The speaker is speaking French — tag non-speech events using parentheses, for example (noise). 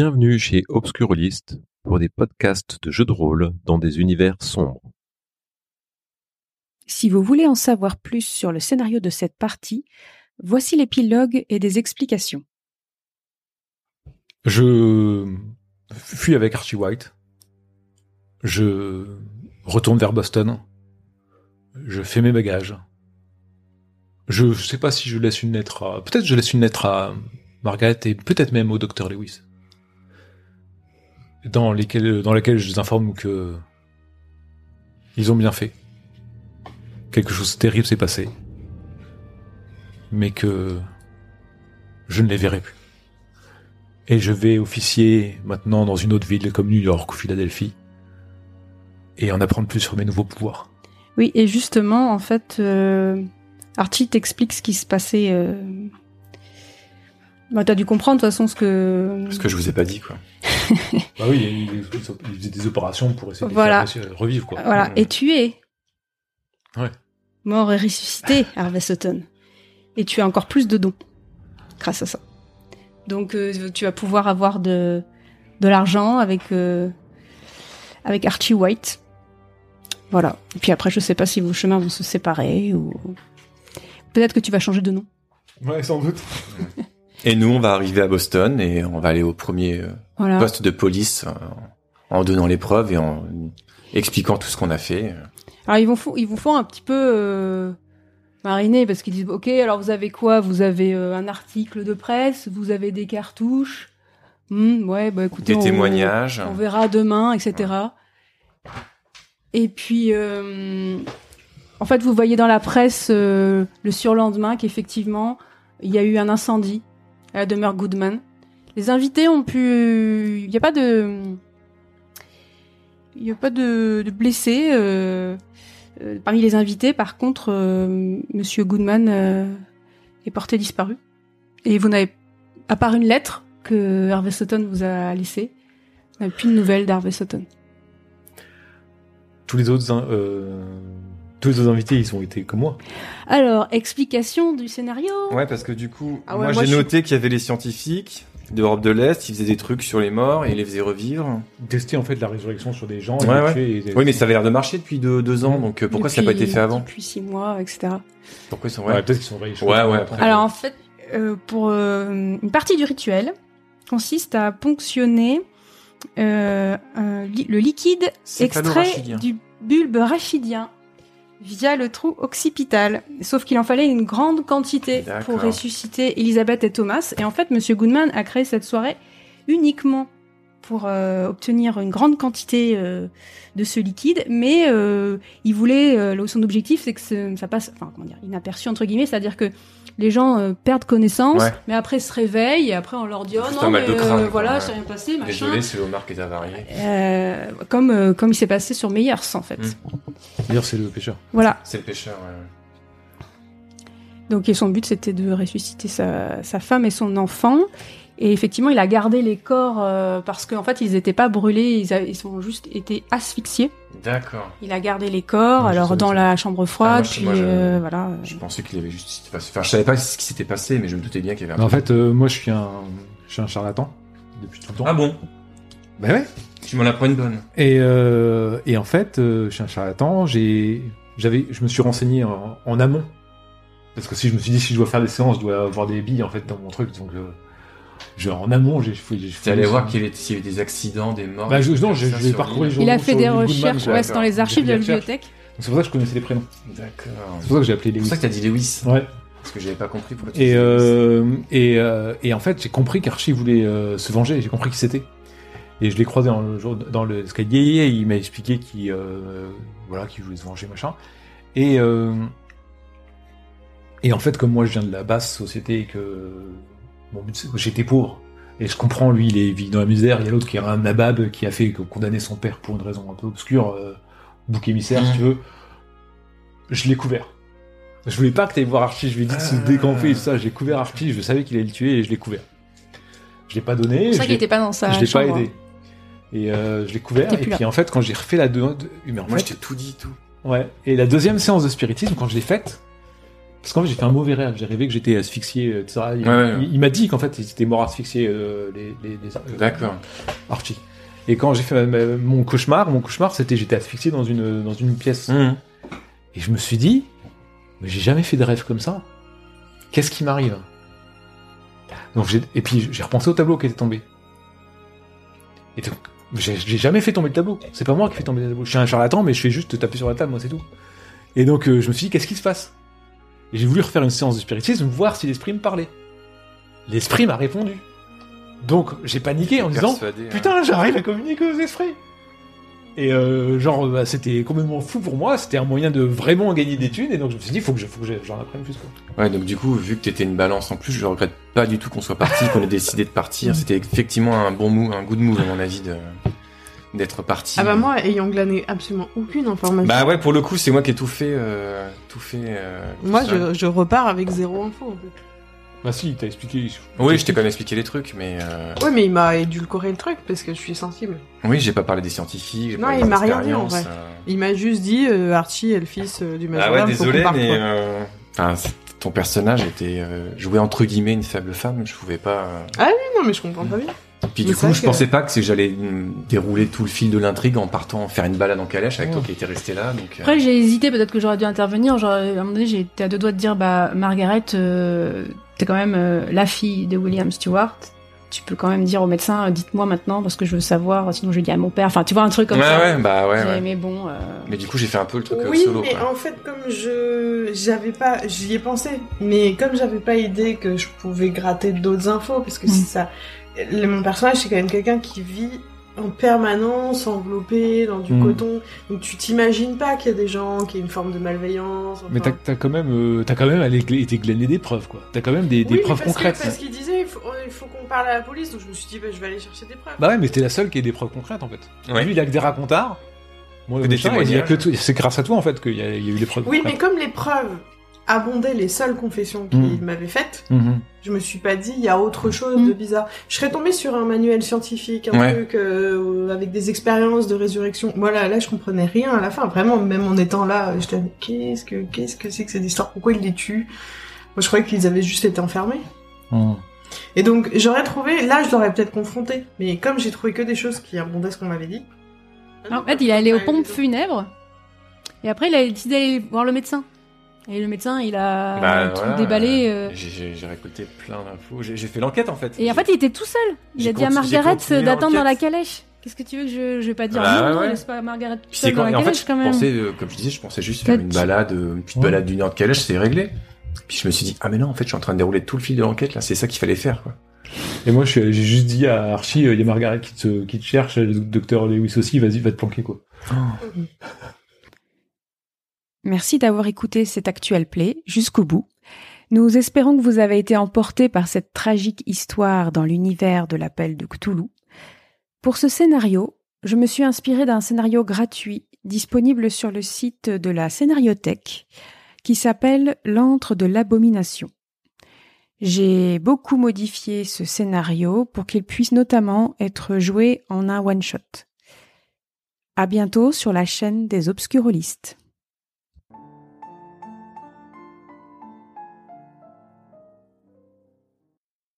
Bienvenue chez Obscurlist pour des podcasts de jeux de rôle dans des univers sombres. Si vous voulez en savoir plus sur le scénario de cette partie, voici l'épilogue et des explications. Je fuis avec Archie White. Je retourne vers Boston. Je fais mes bagages. Je sais pas si je laisse une lettre à... Peut-être je laisse une lettre à Margaret et peut-être même au docteur Lewis. Dans, lesquelles, dans laquelle je les informe que... Ils ont bien fait. Quelque chose de terrible s'est passé. Mais que... Je ne les verrai plus. Et je vais officier maintenant dans une autre ville comme New York ou Philadelphie. Et en apprendre plus sur mes nouveaux pouvoirs. Oui, et justement, en fait, euh, Archie t'explique ce qui se passait. Euh... Bah, t'as dû comprendre de toute façon ce que. Ce que je vous ai pas dit, quoi. (laughs) bah oui, il, il- faisait des opérations pour essayer de Voilà. les faire revivre, quoi. Voilà, et tu es. Ouais. Mort et ressuscité, (laughs) Harvey Sutton. Et tu as encore plus de dons grâce à ça. Donc euh, tu vas pouvoir avoir de, de l'argent avec, euh, avec Archie White. Voilà. Et puis après, je sais pas si vos chemins vont se séparer ou. Peut-être que tu vas changer de nom. Ouais, sans doute. (laughs) Et nous, on va arriver à Boston et on va aller au premier euh, Voilà. poste de police euh, en donnant les preuves et en expliquant tout ce qu'on a fait. Alors ils vont ils vous font un petit peu euh, mariner parce qu'ils disent ok alors vous avez quoi? Vous avez euh, un article de presse vous avez des cartouches Hmm, ouais bah écoutez Des on- témoignages. on verra demain etc et puis euh, en fait vous voyez dans la presse le surlendemain qu'effectivement il y a eu un incendie à la demeure Goodman les invités ont pu il n'y a pas de il n'y a pas de, blessés euh, euh, parmi les invités, par contre, euh, Monsieur Goodman euh, est porté disparu. Et vous n'avez, à part une lettre que Harvey Sutton vous a laissée, vous n'avez plus de nouvelles d'Harvey Sutton. Tous les autres, in- euh, tous les autres invités, ils ont été comme moi. Alors, explication du scénario. Ouais, parce que du coup, Ah ouais, moi, moi, j'ai noté qu'il y avait les scientifiques d'Europe de l'Est, ils faisaient des trucs sur les morts et ils les faisaient revivre. Tester en fait la résurrection sur des gens. Ouais, ouais. tuer et- Oui, mais ça avait l'air de marcher depuis deux, deux ans, donc euh, pourquoi ça n'a pas été fait avant Depuis six mois, etc. Pourquoi ils sont Ouais, ouais. peut-être qu'ils sont vrais. sais Ouais, ouais, après. Alors en fait, euh, pour euh, une partie du rituel consiste à ponctionner euh, li- le liquide extrait du bulbe rachidien via le trou occipital. Sauf qu'il en fallait une grande quantité pour ressusciter Elisabeth et Thomas. Et en fait, Monsieur Goodman a créé cette soirée uniquement pour euh, obtenir une grande quantité euh, de ce liquide, mais euh, il voulait, euh, le- son objectif, c'est que ce- ça passe, enfin comment dire, inaperçu entre guillemets, c'est-à-dire que les gens euh, perdent connaissance, Ouais. mais après se réveillent et après on leur dit oh non un mal mais de crâne, euh, voilà c'est rien passé machin. Désolé, c'est Omar qui est avarié. Euh, comme euh, comme il s'est passé sur Meyers en fait. Mm. D'ailleurs, c'est le pêcheur. Voilà. C'est le pêcheur, ouais. Donc et son but c'était de ressusciter sa, sa femme et son enfant. Et effectivement, il a gardé les corps euh, parce qu'en fait, ils n'étaient pas brûlés, ils, a- ils ont juste été asphyxiés. D'accord. Il a gardé les corps, alors dans ça. la chambre froide, Ah, moi, je- puis moi, je- euh, voilà. Je pensais qu'il avait juste. Enfin, je savais pas ce qui s'était passé, mais je me doutais bien qu'il y avait un en fait, euh, moi, je suis un, je suis un charlatan depuis tout le temps. Ah bon? Bah ouais. Tu m'en apprends une bonne. Et, euh, et en fait, euh, je suis un charlatan. J'ai, j'avais, je me suis renseigné en, en amont parce que si je me suis dit si je dois faire des séances, je dois avoir des billes en fait dans mon truc. Donc, euh, je, en amont, j'ai fait. fait- allé voir qu'il y avait s'il y avait des accidents, des morts. Bah, je, non, j'ai parcouru les l'île. journaux. Il a fait des recherches, quoi. ouais, c'est dans les archives de la bibliothèque. C'est pour ça que je connaissais les prénoms. D'accord. C'est pour ça que j'ai appelé C'est Lewis. pour ça que t'as dit Lewis. Ouais. Parce que j'avais pas compris pourquoi tu Et, euh, et, euh, et en fait, j'ai compris qu'Archie voulait euh, se venger. J'ai compris qui c'était. Et je l'ai croisé dans le, jour- dans le escalier. Il m'a expliqué qu'il euh, voilà, qu'il voulait se venger, machin. Et, euh, et en fait, comme moi, je viens de la basse société et que j'étais pauvre. Et je comprends, lui, il est vit dans la misère. Il y a l'autre qui est un nabab qui a fait condamner son père pour une raison un peu obscure, euh, bouc émissaire, si Mhm. tu veux. Je l'ai couvert. Je voulais pas que tu voir Archie, je lui ai dit de se Ah. décamper et tout ça. J'ai couvert Archie, je savais qu'il allait le tuer et je l'ai couvert. Je l'ai pas donné. C'est ça qu'il l'ai- était pas dans sa je l'ai pas aidé. Et euh, je l'ai couvert. Et puis en fait, quand j'ai refait la deux, mais en Moi, fait, je t'ai tout dit, tout. ouais. Et la deuxième séance de spiritisme, quand je l'ai faite, Parce qu'en fait, j'ai fait un mauvais rêve. J'ai rêvé que j'étais asphyxié, euh, etc. Il, Ouais, ouais. il- il m'a dit qu'en fait, ils étaient morts asphyxiés, euh, les, les, les- euh, D'accord. Archie. Et quand j'ai fait ma- ma- mon cauchemar, mon cauchemar, c'était j'étais asphyxié dans une dans une pièce. Mhm. Et je me suis dit, mais j'ai jamais fait de rêve comme ça. Qu'est-ce qui m'arrive? Donc et puis j'ai repensé au tableau qui était tombé. Et donc j'ai j'ai jamais fait tomber le tableau. C'est pas moi qui fais tomber le tableau. Je suis un charlatan, mais je fais juste taper sur la table, moi c'est tout. Et donc euh, je me suis dit, qu'est-ce qui se passe? Et j'ai voulu refaire une séance de spiritisme, voir si l'esprit me parlait. L'esprit m'a répondu. Donc j'ai paniqué en disant, Persuadé, hein. Putain, j'arrive à communiquer aux esprits. Et euh, genre, bah, c'était complètement fou pour moi. C'était un moyen de vraiment gagner des thunes. Et donc, je me suis dit, faut que je- j'en apprenne plus. Quoi. Ouais, donc du coup, vu que t'étais une balance en plus, je regrette pas du tout qu'on soit parti, qu'on ait décidé de partir. (laughs) C'était effectivement un bon move, un good move à mon avis de d'être parti. Ah bah moi, ayant glané absolument aucune information, Bah ouais, pour le coup, c'est moi qui ai tout fait, euh, tout fait. euh, moi je, je repars avec zéro info. En fait. Bah si, t'as expliqué. Oui, je t'ai quand même expliqué les trucs, mais euh... Ouais, mais il m'a édulcoré le truc parce que je suis sensible. oui, j'ai pas parlé des scientifiques. Non, il m'a rien dit, en vrai. euh. Il m'a juste dit euh, Archie est le fils euh, du Ah majordome. ouais, faut désolé, mais euh... enfin, ton personnage était euh, joué entre guillemets une faible femme. Je pouvais pas. euh, Non, mais je comprends pas bien. Puis Mais du c'est coup, vrai je que- pensais pas que c'est- j'allais mm, dérouler tout le fil de l'intrigue en partant faire une balade en calèche avec toi qui étais resté là. Donc, euh, Après, j'ai hésité, peut-être que j'aurais dû intervenir. Genre, à un moment donné, j'étais à deux doigts de dire, bah, Margaret, euh, t'es quand même euh, la fille de William Stewart. Tu peux quand même dire au médecin, euh, dites-moi maintenant, parce que je veux savoir, sinon je vais dire à mon père. Enfin, tu vois, un truc comme ouais, ça. ouais, bah ouais. Mais bon, euh, Mais du coup, j'ai fait un peu le truc euh, Oui, solo. mais quoi. en fait, comme je j'avais pas, j'y ai pensé, mais comme j'avais pas idée que je pouvais gratter d'autres infos, parce que Mm. c'est ça, le- mon personnage c'est quand même quelqu'un qui vit en permanence enveloppé dans du Mm. coton, donc tu t'imagines pas qu'il y a des gens qui ont une forme de malveillance. Mais t'as t'as quand même, euh, t'as quand même été glané des preuves, quoi. T'as quand même des, des Oui, mais preuves parce que- concrètes. parce qu'il disait il faut, il faut qu'on parle à la police, donc je me suis dit bah, je vais aller chercher des preuves. Bah ouais, mais t'es la seule qui ait des preuves concrètes, en fait. Ouais. Lui, il a que des racontards. Moi, Que le des médecin, il y a témoignages. que tout- C'est grâce à toi, en fait, qu'il y, a il y a eu les preuves oui, mais concrètes. comme les preuves abondaient les seules confessions qu'il Mm. m'avait faites, Mhm. Je me suis pas dit, il y a autre chose Mm. de bizarre. Je serais tombée sur un manuel scientifique, un Ouais. truc euh, avec des expériences de résurrection. Voilà, là, je comprenais rien à la fin. Vraiment, même en étant là, j'étais là, qu'est-ce que qu'est-ce que c'est que cette histoire? Pourquoi ils les tuent Moi, je croyais qu'ils avaient juste été enfermés. Mhm. Et donc, j'aurais trouvé, là, je l'aurais peut-être confronté. Mais comme j'ai trouvé que des choses qui abondaient ce qu'on m'avait dit. en fait, il est allé aux pompes funèbres. Et après, il a décidé d'aller voir le médecin. Et le médecin, il a Bah, tout voilà, déballé. euh, euh, J'ai- récolté plein d'infos. J'ai fait l'enquête en fait. Et en fait, il était tout seul. Il a dit à Margaret continué d'attendre dans la calèche. Qu'est-ce que tu veux que je, je vais pas dire Bah, non, ouais, ouais. laisse pas Margaret seule dans quand, la et en fait, calèche je quand même. pensais, euh, comme je disais, je pensais juste faire une balade, euh, une petite Ouais. balade d'une heure de calèche, c'est réglé. Puis je me suis dit, ah mais non, en fait, je suis en train de dérouler tout le fil de l'enquête là, c'est ça qu'il fallait faire quoi. Et moi, j'ai juste dit à Archie, euh, il y a Margaret qui te, qui te cherche, le docteur Lewis aussi, vas-y, va te planquer, quoi. Merci d'avoir écouté cet actuel play jusqu'au bout. Nous espérons que vous avez été emportés par cette tragique histoire dans l'univers de l'appel de Cthulhu. Pour ce scénario, je me suis inspiré d'un scénario gratuit disponible sur le site de la Scénariothèque qui s'appelle L'antre de l'abomination. J'ai beaucoup modifié ce scénario pour qu'il puisse notamment être joué en un one-shot. À bientôt sur la chaîne des obscurolistes.